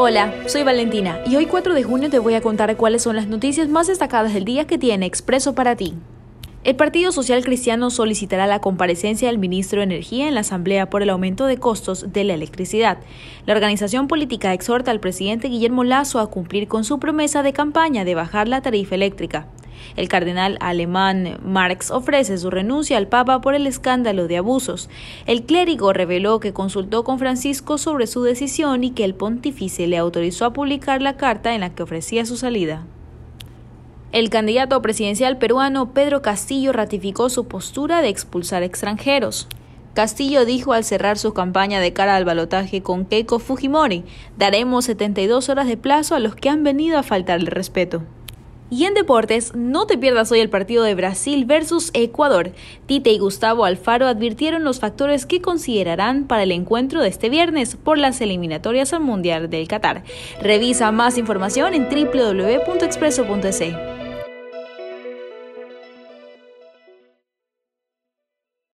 Hola, soy Valentina y hoy 4 de junio te voy a contar cuáles son las noticias más destacadas del día que tiene Expreso para ti. El Partido Social Cristiano solicitará la comparecencia del ministro de Energía en la Asamblea por el aumento de costos de la electricidad. La organización política exhorta al presidente Guillermo Lazo a cumplir con su promesa de campaña de bajar la tarifa eléctrica. El cardenal alemán Marx ofrece su renuncia al Papa por el escándalo de abusos. El clérigo reveló que consultó con Francisco sobre su decisión y que el pontífice le autorizó a publicar la carta en la que ofrecía su salida. El candidato presidencial peruano Pedro Castillo ratificó su postura de expulsar extranjeros. Castillo dijo al cerrar su campaña de cara al balotaje con Keiko Fujimori, daremos 72 horas de plazo a los que han venido a faltarle respeto. Y en deportes, no te pierdas hoy el partido de Brasil versus Ecuador. Tite y Gustavo Alfaro advirtieron los factores que considerarán para el encuentro de este viernes por las eliminatorias al Mundial del Qatar. Revisa más información en www.expreso.es.